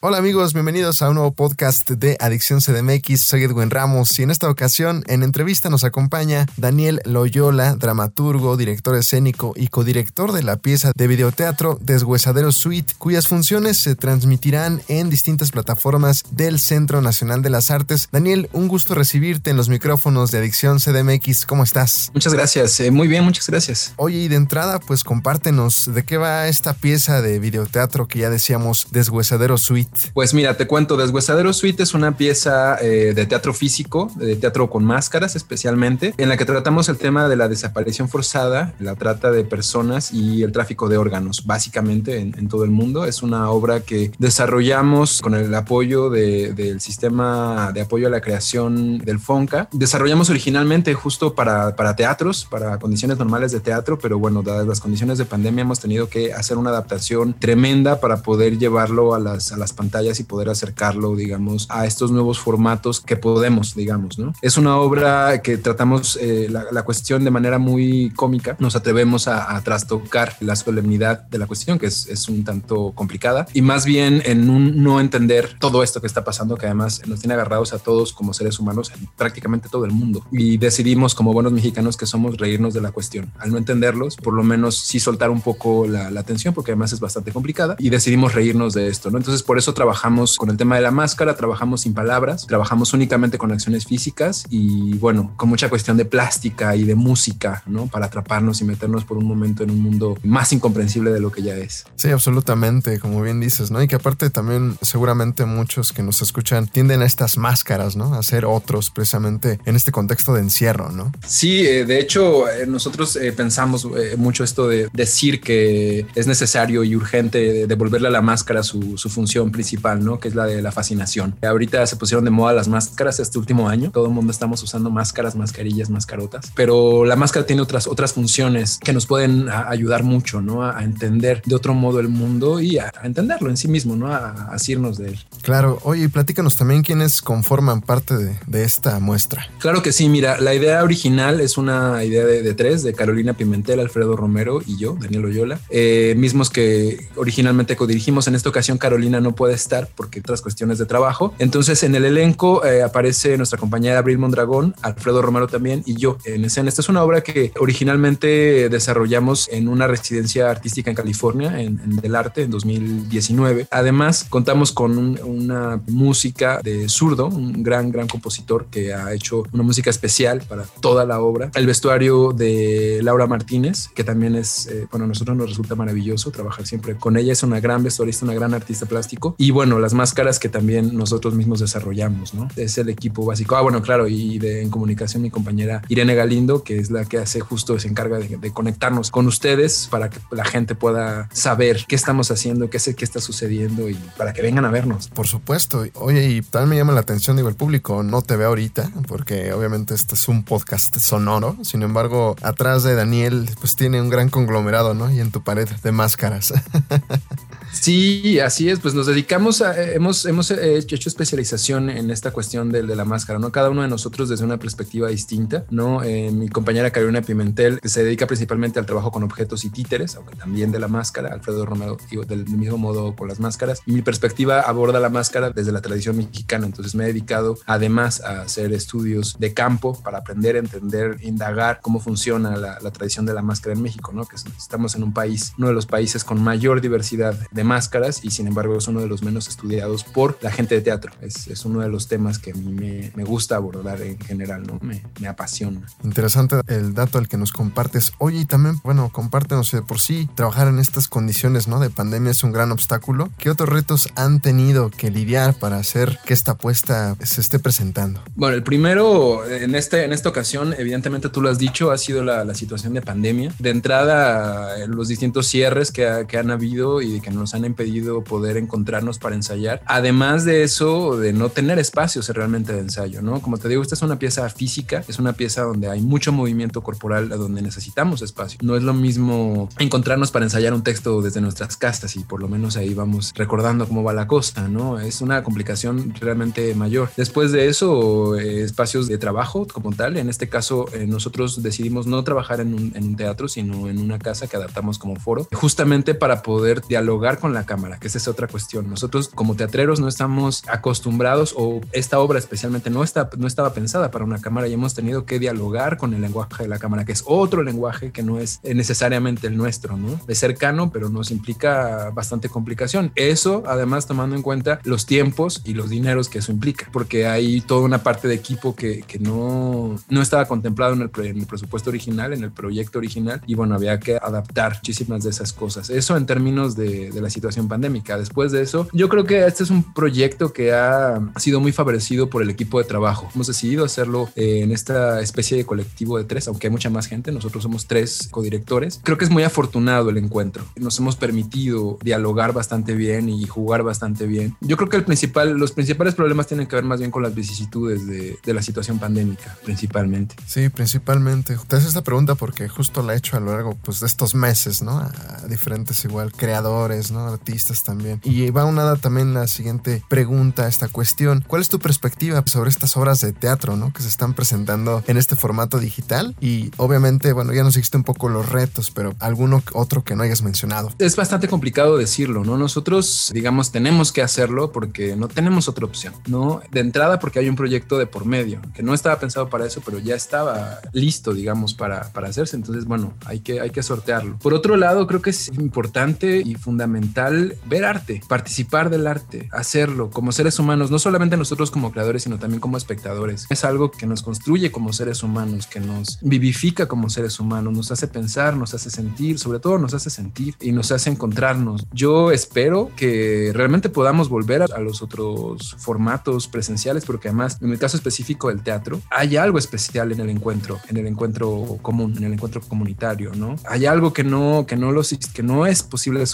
Hola amigos, bienvenidos a un nuevo podcast de Adicción CDMX. Soy Edwin Ramos y en esta ocasión en entrevista nos acompaña Daniel Loyola, dramaturgo, director escénico y codirector de la pieza de videoteatro Deshuesadero Suite, cuyas funciones se transmitirán en distintas plataformas del Centro Nacional de las Artes. Daniel, un gusto recibirte en los micrófonos de Adicción CDMX. ¿Cómo estás? Muchas gracias, eh, muy bien, muchas gracias. Oye, y de entrada, pues compártenos de qué va esta pieza de videoteatro que ya decíamos Deshuesadero Suite. Pues mira, te cuento, Deshuesadero Suite es una pieza eh, de teatro físico, de teatro con máscaras especialmente, en la que tratamos el tema de la desaparición forzada, la trata de personas y el tráfico de órganos, básicamente en, todo el mundo. Es una obra que desarrollamos con el apoyo del sistema de apoyo a la creación del FONCA. Desarrollamos originalmente justo para, teatros, para condiciones normales de teatro, pero bueno, dadas las condiciones de pandemia hemos tenido que hacer una adaptación tremenda para poder llevarlo a las pantallas y poder acercarlo, digamos, a estos nuevos formatos que podemos, digamos, ¿no? Es una obra que tratamos eh, la, cuestión de manera muy cómica, nos atrevemos a, trastocar la solemnidad de la cuestión, que es, es, un tanto complicada, y más bien en un no entender todo esto que está pasando, que además nos tiene agarrados a todos como seres humanos en prácticamente todo el mundo. Y decidimos, como buenos mexicanos que somos, reírnos de la cuestión. Al no entenderlos, por lo menos sí soltar un poco la, la atención, porque además es bastante complicada, y decidimos reírnos de esto, ¿no? Entonces, por eso trabajamos con el tema de la máscara, trabajamos sin palabras, trabajamos únicamente con acciones físicas y bueno, con mucha cuestión de plástica y de música, ¿no? Para atraparnos y meternos por un momento en un mundo más incomprensible de lo que ya es. Sí, absolutamente, como bien dices, ¿no? Y que aparte también seguramente muchos que nos escuchan tienden a estas máscaras, ¿no? A ser otros precisamente en este contexto de encierro, ¿no? Sí, eh, de hecho, eh, nosotros eh, pensamos mucho esto de decir que es necesario y urgente devolverle a la máscara su, su función principal, ¿no? Que es la de la fascinación. Ahorita se pusieron de moda las máscaras este último año. Todo el mundo estamos usando máscaras, mascarillas, mascarotas. Pero la máscara tiene otras, otras funciones que nos pueden ayudar mucho, ¿no? A, entender de otro modo el mundo y a, entenderlo en sí mismo, ¿no? A, asirnos de él. Claro. Oye, platícanos también quiénes conforman parte de, esta muestra. Claro que sí. Mira, la idea original es una idea de, tres, de Carolina Pimentel, Alfredo Romero y yo, Daniel Oyola, eh, mismos que originalmente codirigimos. En esta ocasión, Carolina no puede estar porque otras cuestiones de trabajo. Entonces en el elenco eh, aparece nuestra compañera Abril Mondragón, Alfredo Romero también y yo en escena. Esta es una obra que originalmente desarrollamos en una residencia artística en California, en, Del Arte, en 2019. Además, contamos con una música de zurdo, un gran, gran compositor que ha hecho una música especial para toda la obra. El vestuario de Laura Martínez, que también es, eh, bueno, a nosotros nos resulta maravilloso trabajar siempre con ella. Es una gran vestuarista, una gran artista plástico y bueno, las máscaras que también nosotros mismos desarrollamos, ¿no? Es el equipo básico. Ah, bueno, claro, y de en comunicación mi compañera Irene Galindo, que es la que hace justo, se encarga de, conectarnos con ustedes para que la gente pueda saber qué estamos haciendo, qué sé qué está sucediendo y para que vengan a vernos. Por supuesto. Oye, y también me llama la atención, digo, el público no te ve ahorita, porque obviamente este es un podcast sonoro. Sin embargo, atrás de Daniel, pues tiene un gran conglomerado, ¿no? Y en tu pared de máscaras. Sí, así es. Pues nos dedicamos a, eh, hemos, hemos eh, hecho especialización en esta cuestión de, de, la máscara, ¿no? Cada uno de nosotros desde una perspectiva distinta, ¿no? Eh, mi compañera Carolina Pimentel, que se dedica principalmente al trabajo con objetos y títeres, aunque también de la máscara, Alfredo Romero, del mismo modo con las máscaras. Mi perspectiva aborda la máscara desde la tradición mexicana, entonces me he dedicado además a hacer estudios de campo para aprender, entender, indagar cómo funciona la, la tradición de la máscara en México, ¿no? Que estamos en un país, uno de los países con mayor diversidad de máscaras y sin embargo es uno de los menos estudiados por la gente de teatro. Es, es uno de los temas que a mí me, me gusta abordar en general, ¿no? Me, me, apasiona. Interesante el dato al que nos compartes. Oye, y también, bueno, compártenos de por sí, trabajar en estas condiciones, ¿no? De pandemia es un gran obstáculo. ¿Qué otros retos han tenido que lidiar para hacer que esta apuesta se esté presentando? Bueno, el primero, en, este, en esta ocasión, evidentemente tú lo has dicho, ha sido la, la situación de pandemia. De entrada, los distintos cierres que, que han habido y que nos nos han impedido poder encontrarnos para ensayar. Además de eso, de no tener espacios realmente de ensayo, ¿no? Como te digo, esta es una pieza física, es una pieza donde hay mucho movimiento corporal, donde necesitamos espacio. No es lo mismo encontrarnos para ensayar un texto desde nuestras casas y por lo menos ahí vamos recordando cómo va la cosa, ¿no? Es una complicación realmente mayor. Después de eso, eh, espacios de trabajo como tal, en este caso eh, nosotros decidimos no trabajar en un, en un teatro, sino en una casa que adaptamos como foro, justamente para poder dialogar con la cámara, que esa es otra cuestión. Nosotros como teatreros no estamos acostumbrados o esta obra especialmente no, está, no estaba pensada para una cámara y hemos tenido que dialogar con el lenguaje de la cámara, que es otro lenguaje que no es necesariamente el nuestro, ¿no? Es cercano, pero nos implica bastante complicación. Eso, además, tomando en cuenta los tiempos y los dineros que eso implica, porque hay toda una parte de equipo que, que no, no estaba contemplado en el, en el presupuesto original, en el proyecto original, y bueno, había que adaptar muchísimas de esas cosas. Eso en términos de, de la situación pandémica. Después de eso, yo creo que este es un proyecto que ha sido muy favorecido por el equipo de trabajo. Hemos decidido hacerlo eh, en esta especie de colectivo de tres, aunque hay mucha más gente, nosotros somos tres codirectores. Creo que es muy afortunado el encuentro. Nos hemos permitido dialogar bastante bien y jugar bastante bien. Yo creo que el principal, los principales problemas tienen que ver más bien con las vicisitudes de, de la situación pandémica, principalmente. Sí, principalmente. Te haces esta pregunta porque justo la he hecho a lo largo pues, de estos meses, ¿no? A diferentes igual creadores, ¿no? Artistas también. Y va unada también la siguiente pregunta a esta cuestión. ¿Cuál es tu perspectiva sobre estas obras de teatro, ¿no? Que se están presentando en este formato digital y obviamente, bueno, ya nos dijiste un poco los retos, pero alguno otro que no hayas mencionado. Es bastante complicado decirlo, ¿no? Nosotros, digamos, tenemos que hacerlo porque no tenemos otra opción, ¿no? De entrada porque hay un proyecto de por medio, que no estaba pensado para eso, pero ya estaba listo, digamos, para, para hacerse. Entonces, bueno, hay que, hay que sortearlo. Por otro lado, creo que es importante y fundamental ver arte, participar del arte, hacerlo como seres humanos, no solamente nosotros como creadores, sino también como espectadores. Es algo que nos construye como seres humanos, que nos vivifica como seres humanos, nos hace pensar, nos hace sentir, sobre todo nos hace sentir y nos hace encontrarnos. Yo espero que realmente podamos volver a, los otros formatos presenciales, porque además, en el caso específico del teatro, hay algo especial en el encuentro, en el encuentro común, en el encuentro comunitario, ¿no? Hay algo que no, que no, los, que no es posible de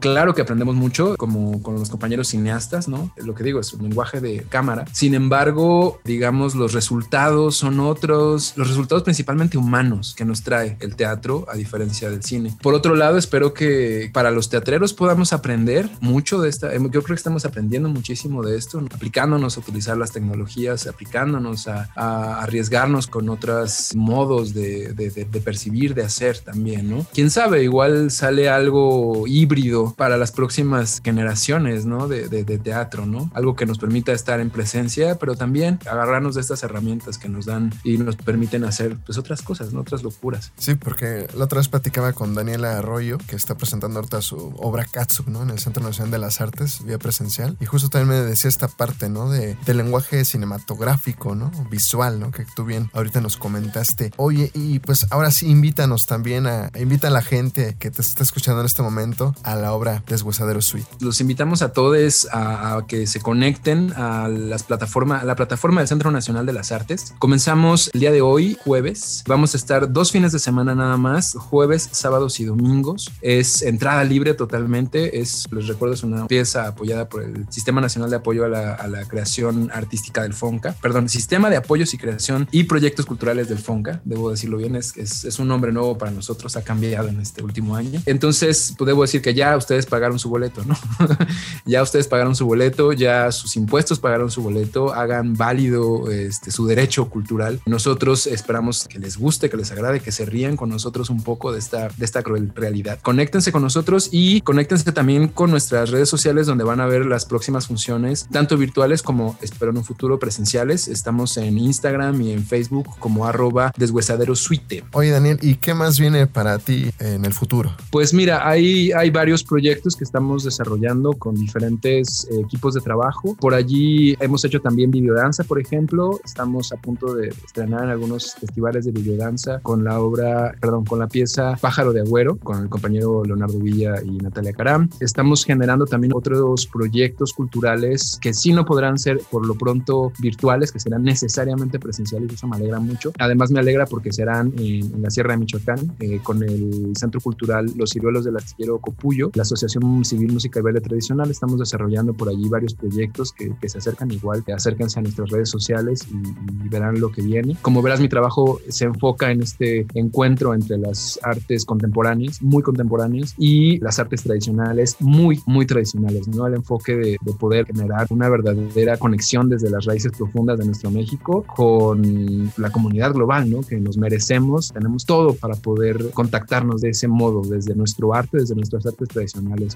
Claro que aprendemos mucho, como con los compañeros cineastas, ¿no? Lo que digo es un lenguaje de cámara. Sin embargo, digamos, los resultados son otros, los resultados principalmente humanos que nos trae el teatro a diferencia del cine. Por otro lado, espero que para los teatreros podamos aprender mucho de esta, yo creo que estamos aprendiendo muchísimo de esto, aplicándonos a utilizar las tecnologías, aplicándonos a, a arriesgarnos con otros modos de, de, de, de, percibir, de hacer también, ¿no? Quién sabe, igual sale algo híbrido para las próximas generaciones, ¿no? De, teatro, ¿no? Algo que nos permita estar en presencia, pero también agarrarnos de estas herramientas que nos dan y nos permiten hacer pues otras cosas, ¿no? Otras locuras. Sí, porque la otra vez platicaba con Daniela Arroyo, que está presentando ahorita su obra Katsup, ¿no? En el Centro Nacional de las Artes, vía presencial. Y justo también me decía esta parte, ¿no? De, lenguaje cinematográfico, ¿no? Visual, ¿no? Que tú bien ahorita nos comentaste. Oye, y pues ahora sí, invítanos también a, invita a la gente que te está escuchando en este momento a la obra Deshuesadero Suite. Los invitamos a todos a, a que se conecten a las plataformas, a la plataforma del Centro Nacional de las Artes. Comenzamos el día de hoy, jueves. Vamos a estar dos fines de semana nada más, jueves, sábados y domingos. Es entrada libre totalmente. Es, les recuerdo, es una pieza apoyada por el Sistema Nacional de Apoyo a la, a la Creación Artística del FONCA. Perdón, Sistema de Apoyos y Creación y Proyectos Culturales del FONCA. Debo decirlo bien, es, es, es un nombre nuevo para nosotros, ha cambiado en este último año. Entonces, pues debo decir que ya ustedes pagaron su boleto, ¿no? ya ustedes pagaron su boleto, ya sus impuestos pagaron su boleto, hagan válido este, su derecho cultural. Nosotros esperamos que les guste, que les agrade, que se rían con nosotros un poco de esta, de esta cruel realidad. Conéctense con nosotros y conéctense también con nuestras redes sociales donde van a ver las próximas funciones, tanto virtuales como espero en un futuro presenciales. Estamos en Instagram y en Facebook como arroba deshuesadero suite. Oye Daniel, ¿y qué más viene para ti en el futuro? Pues mira, hay, hay varios proyectos que estamos desarrollando con diferentes eh, equipos de trabajo. Por allí hemos hecho también videodanza, por ejemplo. Estamos a punto de estrenar en algunos festivales de videodanza con la obra, perdón, con la pieza Pájaro de Agüero, con el compañero Leonardo Villa y Natalia Caram. Estamos generando también otros proyectos culturales que sí no podrán ser por lo pronto virtuales, que serán necesariamente presenciales, eso me alegra mucho. Además me alegra porque serán en, en la Sierra de Michoacán, eh, con el Centro Cultural Los Ciruelos del Astillero Copullo, la Asociación Civil Música y Baile Tradicional. Estamos desarrollando por allí varios proyectos que, que se acercan igual, que acérquense a nuestras redes sociales y, y, verán lo que viene. Como verás, mi trabajo se enfoca en este encuentro entre las artes contemporáneas, muy contemporáneas, y las artes tradicionales, muy, muy tradicionales, ¿no? El enfoque de, de poder generar una verdadera conexión desde las raíces profundas de nuestro México con la comunidad global, ¿no? Que nos merecemos, tenemos todo para poder contactarnos de ese modo, desde nuestro arte, desde nuestras artes tradicionales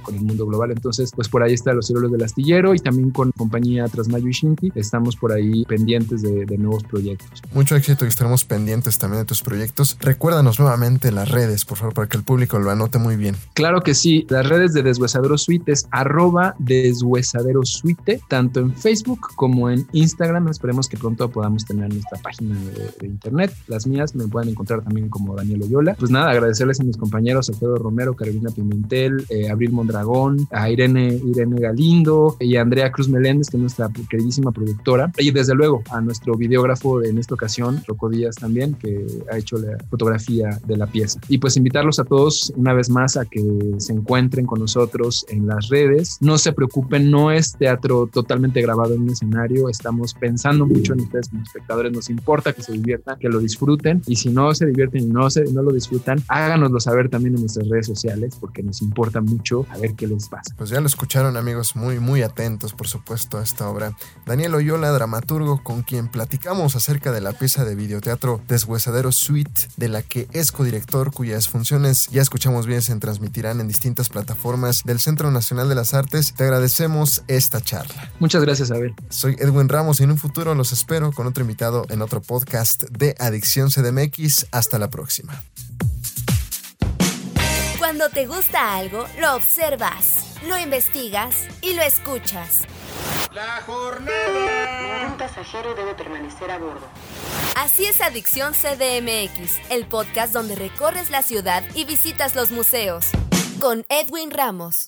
con el mundo global. Entonces, pues por ahí está Los Cielos del Astillero y también con compañía Trasmayo y Shinki, estamos por ahí pendientes de, de nuevos proyectos. Mucho éxito y estaremos pendientes también de tus proyectos. Recuérdanos nuevamente las redes, por favor, para que el público lo anote muy bien. Claro que sí, las redes de Deshuesadero Suite es arroba Deshuesadero Suite, tanto en Facebook como en Instagram. Esperemos que pronto podamos tener nuestra página de, de internet. Las mías me pueden encontrar también como Daniel Oyola. Pues nada, agradecerles a mis compañeros Alfredo Romero, Carolina Pimentel, eh, Abril Mondragón, a Irene, Irene Galindo y a Andrea Cruz Meléndez, que es nuestra queridísima productora. Y desde luego a nuestro videógrafo en esta ocasión, Rocco Díaz también, que ha hecho la fotografía de la pieza. Y pues invitarlos a todos una vez más a que se encuentren con nosotros en las redes. No se preocupen, no es teatro totalmente grabado en un escenario. Estamos pensando mucho en ustedes como espectadores. Nos importa que se diviertan, que lo disfruten. Y si no se divierten y no, se, no lo disfrutan, háganoslo saber también en nuestras redes sociales porque nos importa mucho a ver qué les pasa. Pues ya lo escucharon amigos, muy muy atentos por supuesto a esta obra. Daniel Oyola, dramaturgo con quien platicamos acerca de la pieza de videoteatro Deshuesadero Suite, de la que es codirector, cuyas funciones ya escuchamos bien se transmitirán en distintas plataformas del Centro Nacional de las Artes. Te agradecemos esta charla. Muchas gracias, Abel. Soy Edwin Ramos y en un futuro los espero con otro invitado en otro podcast de Adicción CDMX. Hasta la próxima. Cuando te gusta algo, lo observas, lo investigas y lo escuchas. La jornada. Ningún pasajero debe permanecer a bordo. Así es Adicción CDMX, el podcast donde recorres la ciudad y visitas los museos. Con Edwin Ramos.